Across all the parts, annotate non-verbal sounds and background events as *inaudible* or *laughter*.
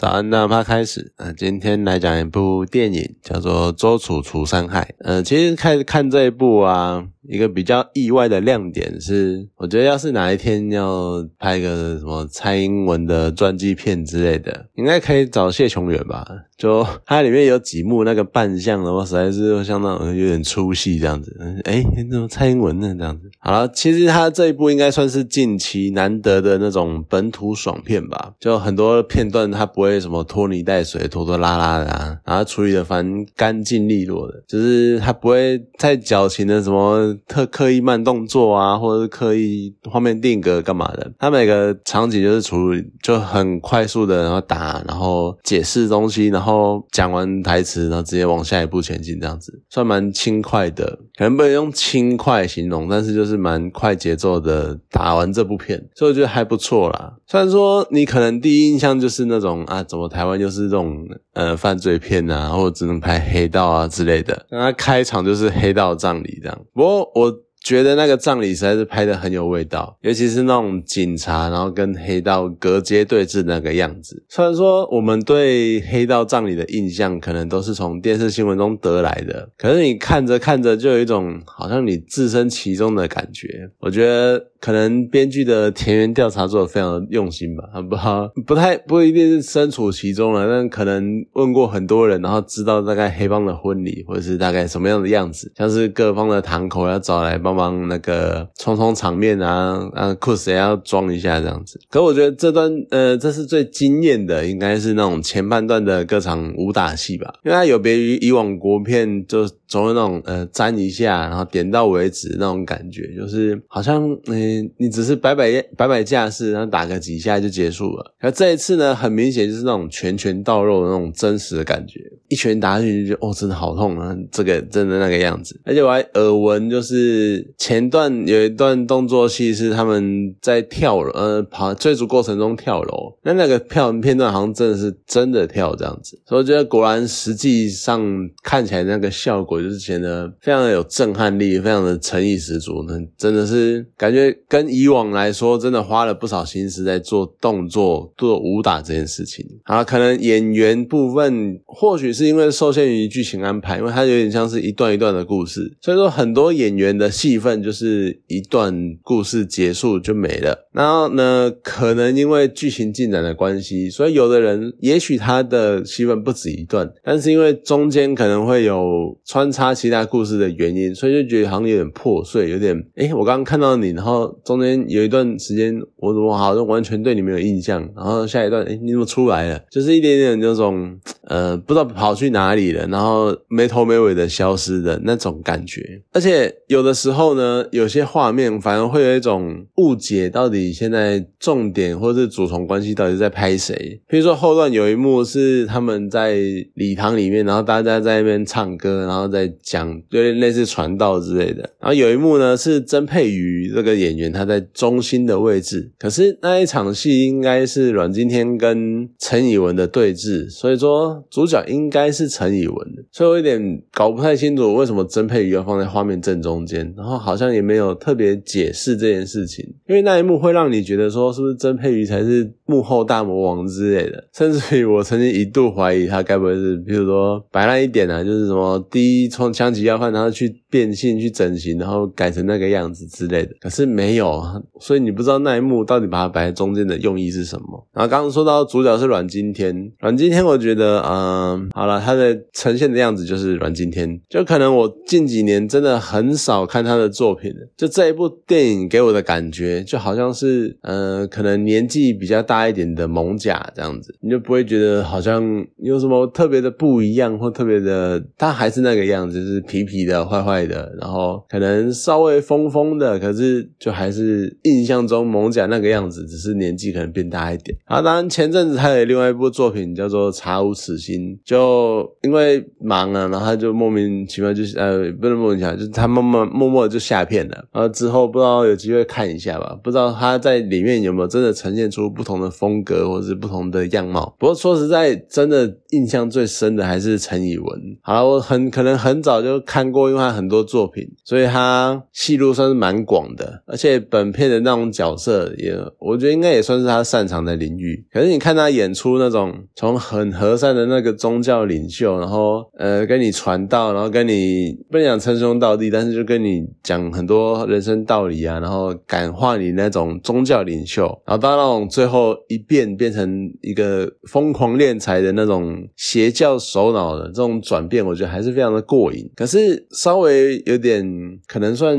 早安，那怕开始。呃，今天来讲一部电影，叫做《周楚除山害》。呃，其实开始看这一部啊。一个比较意外的亮点是，我觉得要是哪一天要拍个什么蔡英文的传记片之类的，应该可以找谢琼元吧？就 *laughs* 它里面有几幕那个扮相的话，实在是相当有点粗细这样子。哎，怎么蔡英文呢？这样子。好了，其实他这一部应该算是近期难得的那种本土爽片吧？就很多片段他不会什么拖泥带水、拖拖拉拉的，啊，然后处理的反正干净利落的，就是他不会太矫情的什么。特刻意慢动作啊，或者是刻意画面定格干嘛的？他每个场景就是处理就很快速的，然后打，然后解释东西，然后讲完台词，然后直接往下一步前进，这样子算蛮轻快的。可能不能用轻快形容，但是就是蛮快节奏的打完这部片，所以我觉得还不错啦。虽然说你可能第一印象就是那种啊，怎么台湾就是这种呃犯罪片啊，或者只能拍黑道啊之类的，那开场就是黑道葬礼这样。不过我。觉得那个葬礼实在是拍的很有味道，尤其是那种警察，然后跟黑道隔街对峙那个样子。虽然说我们对黑道葬礼的印象可能都是从电视新闻中得来的，可是你看着看着就有一种好像你置身其中的感觉。我觉得。可能编剧的田园调查做的非常用心吧，不好，不太不一定是身处其中了，但可能问过很多人，然后知道大概黑帮的婚礼或者是大概什么样的样子，像是各方的堂口要找来帮帮忙那个冲冲场面啊，啊裤子也要装一下这样子。可我觉得这段呃，这是最惊艳的，应该是那种前半段的各场武打戏吧，因为它有别于以往国片，就总有那种呃沾一下，然后点到为止那种感觉，就是好像嗯。你只是摆摆摆摆架势，然后打个几下就结束了。而这一次呢，很明显就是那种拳拳到肉的那种真实的感觉，一拳打下去就哦，真的好痛啊！这个真的那个样子。而且我还耳闻，就是前段有一段动作戏是他们在跳楼，呃，跑追逐过程中跳楼，那那个跳片段好像真的是真的跳这样子。所以我觉得果然实际上看起来那个效果就是显得非常的有震撼力，非常的诚意十足，那真的是感觉。跟以往来说，真的花了不少心思在做动作、做武打这件事情。好，可能演员部分或许是因为受限于剧情安排，因为它有点像是一段一段的故事，所以说很多演员的戏份就是一段故事结束就没了。然后呢，可能因为剧情进展的关系，所以有的人也许他的戏份不止一段，但是因为中间可能会有穿插其他故事的原因，所以就觉得好像有点破碎，有点哎，我刚刚看到你，然后。中间有一段时间，我怎么好像完全对你没有印象？然后下一段，哎，你怎么出来了？就是一点点那种，呃，不知道跑去哪里了，然后没头没尾的消失的那种感觉。而且有的时候呢，有些画面反而会有一种误解，到底现在重点或者是主从关系到底在拍谁？比如说后段有一幕是他们在礼堂里面，然后大家在那边唱歌，然后在在讲有点类似传道之类的。然后有一幕呢是曾佩瑜这个演员。他在中心的位置，可是那一场戏应该是阮经天跟陈以文的对峙，所以说主角应该是陈以文，所以我有点搞不太清楚为什么曾佩瑜要放在画面正中间，然后好像也没有特别解释这件事情，因为那一幕会让你觉得说是不是曾佩瑜才是幕后大魔王之类的，甚至于我曾经一度怀疑他该不会是，比如说摆烂一点啊，就是什么第一从枪击要犯，然后去变性去整形，然后改成那个样子之类的，可是没。没有，所以你不知道那一幕到底把它摆在中间的用意是什么。然后刚刚说到主角是阮经天，阮经天，我觉得，嗯，好了，他的呈现的样子就是阮经天，就可能我近几年真的很少看他的作品了。就这一部电影给我的感觉，就好像是，呃，可能年纪比较大一点的猛甲这样子，你就不会觉得好像有什么特别的不一样或特别的，他还是那个样子，就是皮皮的、坏坏的，然后可能稍微疯疯的，可是就。还是印象中猛甲那个样子，只是年纪可能变大一点。啊，当然前阵子他有另外一部作品叫做《查无此心》，就因为忙啊，然后他就莫名其妙就呃，不能莫名其妙，就是他默默默默就下片了。然后之后不知道有机会看一下吧，不知道他在里面有没有真的呈现出不同的风格或者是不同的样貌。不过说实在，真的印象最深的还是陈以文。好了，我很可能很早就看过，因为他很。多作品，所以他戏路算是蛮广的。而且本片的那种角色也，我觉得应该也算是他擅长的领域。可是你看他演出那种从很和善的那个宗教领袖，然后呃跟你传道，然后跟你不能讲称兄道弟，但是就跟你讲很多人生道理啊，然后感化你那种宗教领袖，然后到那种最后一变变成一个疯狂敛财的那种邪教首脑的这种转变，我觉得还是非常的过瘾。可是稍微有点可能算。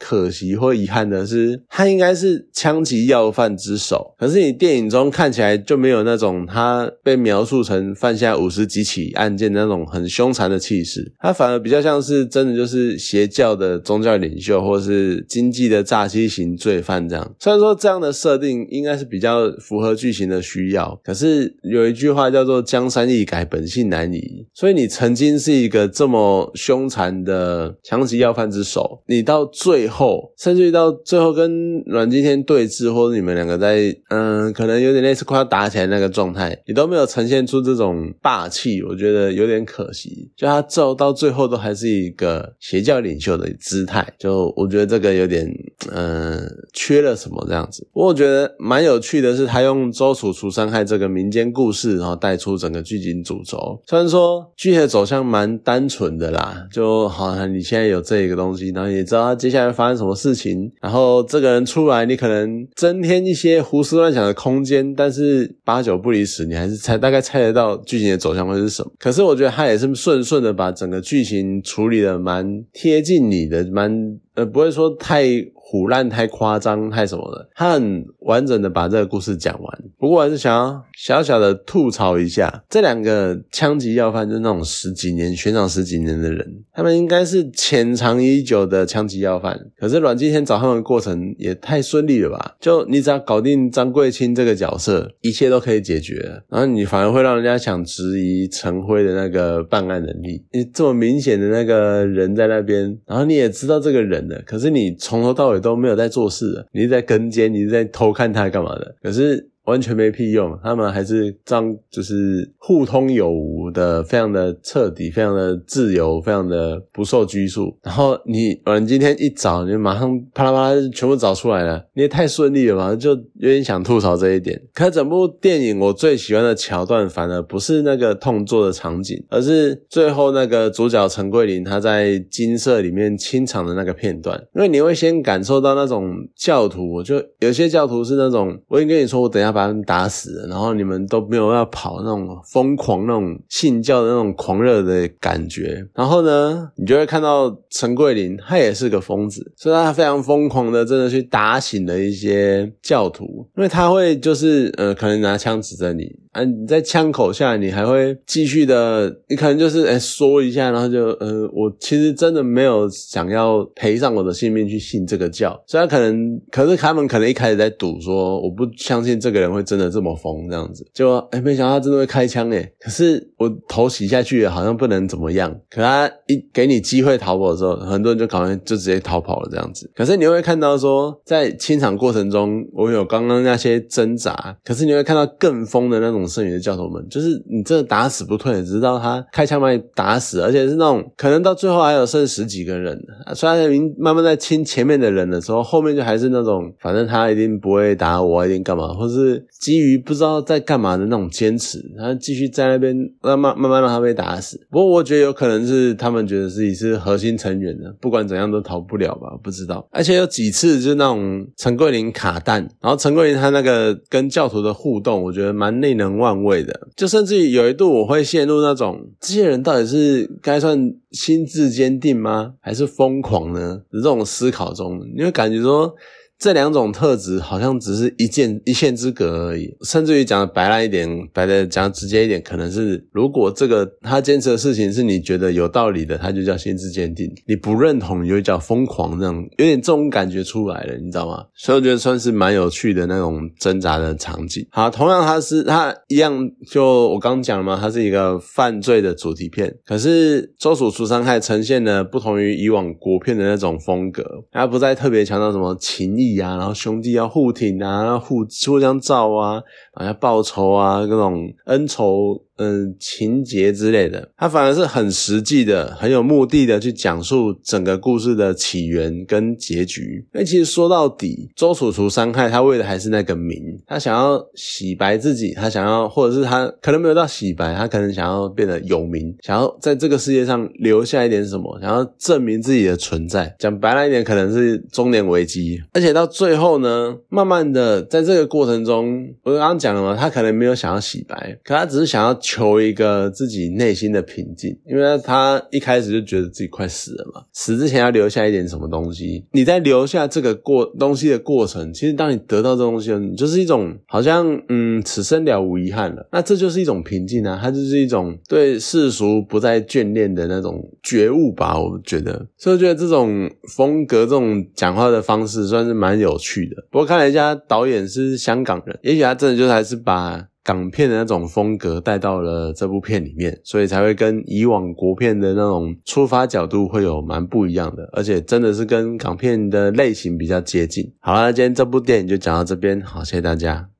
可惜或遗憾的是，他应该是枪击要犯之首。可是你电影中看起来就没有那种他被描述成犯下五十几起案件那种很凶残的气势，他反而比较像是真的就是邪教的宗教领袖，或是经济的诈欺型罪犯这样。虽然说这样的设定应该是比较符合剧情的需要，可是有一句话叫做“江山易改，本性难移”。所以你曾经是一个这么凶残的枪击要犯之首，你到最后，甚至于到最后跟阮经天对峙，或者你们两个在嗯，可能有点类似快要打起来那个状态，你都没有呈现出这种霸气，我觉得有点可惜。就他最后到最后都还是一个邪教领袖的姿态，就我觉得这个有点嗯缺了什么这样子。不过我觉得蛮有趣的是，他用周楚除伤害这个民间故事，然后带出整个剧情主轴。虽然说剧情的走向蛮单纯的啦，就好像你现在有这一个东西，然后也知道他接下来。发生什么事情？然后这个人出来，你可能增添一些胡思乱想的空间，但是八九不离十，你还是猜大概猜得到剧情的走向会是什么。可是我觉得他也是顺顺的把整个剧情处理的蛮贴近你的，蛮呃不会说太。虎烂太夸张太什么的，他很完整的把这个故事讲完。不过我还是想要小小的吐槽一下，这两个枪击要犯，就是那种十几年悬赏十几年的人，他们应该是潜藏已久的枪击要犯。可是阮经天找他们的过程也太顺利了吧？就你只要搞定张贵清这个角色，一切都可以解决。然后你反而会让人家想质疑陈辉的那个办案能力。你这么明显的那个人在那边，然后你也知道这个人可是你从头到尾。都没有在做事，你是在跟监，你是在偷看他干嘛的？可是。完全没屁用，他们还是张，就是互通有无的，非常的彻底，非常的自由，非常的不受拘束。然后你，嗯，今天一找，你马上啪啦啪啦全部找出来了，你也太顺利了吧？就有点想吐槽这一点。可整部电影我最喜欢的桥段，反而不是那个痛作的场景，而是最后那个主角陈桂林他在金色里面清场的那个片段。因为你会先感受到那种教徒，就有些教徒是那种，我已经跟你说，我等下。把他们打死，然后你们都没有要跑那种疯狂、那种信教的那种狂热的感觉。然后呢，你就会看到陈桂林，他也是个疯子，所以他非常疯狂的，真的去打醒了一些教徒，因为他会就是呃，可能拿枪指着你。啊！你在枪口下，你还会继续的，你可能就是哎说一下，然后就呃，我其实真的没有想要赔上我的性命去信这个教，虽然可能，可是他们可能一开始在赌说，我不相信这个人会真的这么疯这样子，就哎没想到他真的会开枪哎，可是我头洗下去好像不能怎么样，可他一给你机会逃跑的时候，很多人就可能就直接逃跑了这样子，可是你会看到说，在清场过程中，我有刚刚那些挣扎，可是你会看到更疯的那种。剩余的教头们，就是你真的打死不退，直到他开枪把你打死，而且是那种可能到最后还有剩十几个人，虽然已经慢慢在清前面的人的时候，后面就还是那种，反正他一定不会打我，一定干嘛，或是基于不知道在干嘛的那种坚持，然后继续在那边慢慢慢慢让他被打死。不过我觉得有可能是他们觉得自己是核心成员的，不管怎样都逃不了吧？不知道。而且有几次就是那种陈桂林卡弹，然后陈桂林他那个跟教徒的互动，我觉得蛮内能。万位的，就甚至于有一度我会陷入那种，这些人到底是该算心智坚定吗，还是疯狂呢？这种思考中，你会感觉说。这两种特质好像只是一线一线之隔而已，甚至于讲的白烂一点，白的讲直接一点，可能是如果这个他坚持的事情是你觉得有道理的，他就叫心智坚定；你不认同，你就叫疯狂，这样有点这种感觉出来了，你知道吗？所以我觉得算是蛮有趣的那种挣扎的场景。好，同样他是他一样，就我刚讲了嘛，它是一个犯罪的主题片，可是《周楚除伤害》呈现的不同于以往国片的那种风格，他不再特别强调什么情义。啊，然后兄弟要互挺啊，互互相照啊，然后要报仇啊，各种恩仇。嗯情节之类的，他反而是很实际的、很有目的的去讲述整个故事的起源跟结局。那其实说到底，周楚除伤害他为的还是那个名，他想要洗白自己，他想要，或者是他可能没有到洗白，他可能想要变得有名，想要在这个世界上留下一点什么，想要证明自己的存在。讲白了一点，可能是中年危机。而且到最后呢，慢慢的在这个过程中，我刚刚讲了嘛，他可能没有想要洗白，可他只是想要求一个自己内心的平静，因为他一开始就觉得自己快死了嘛，死之前要留下一点什么东西。你在留下这个过东西的过程，其实当你得到这东西，你就是一种好像嗯，此生了无遗憾了。那这就是一种平静啊，它就是一种对世俗不再眷恋的那种觉悟吧。我觉得，所以我觉得这种风格、这种讲话的方式算是蛮有趣的。不过看了一下，导演是香港人，也许他真的就是还是把港片的那种风格带到了这部片里面，所以才会跟以往国片的那种出发角度会有蛮不一样的，而且真的是跟港片的类型比较接近。好了，今天这部电影就讲到这边，好，谢谢大家。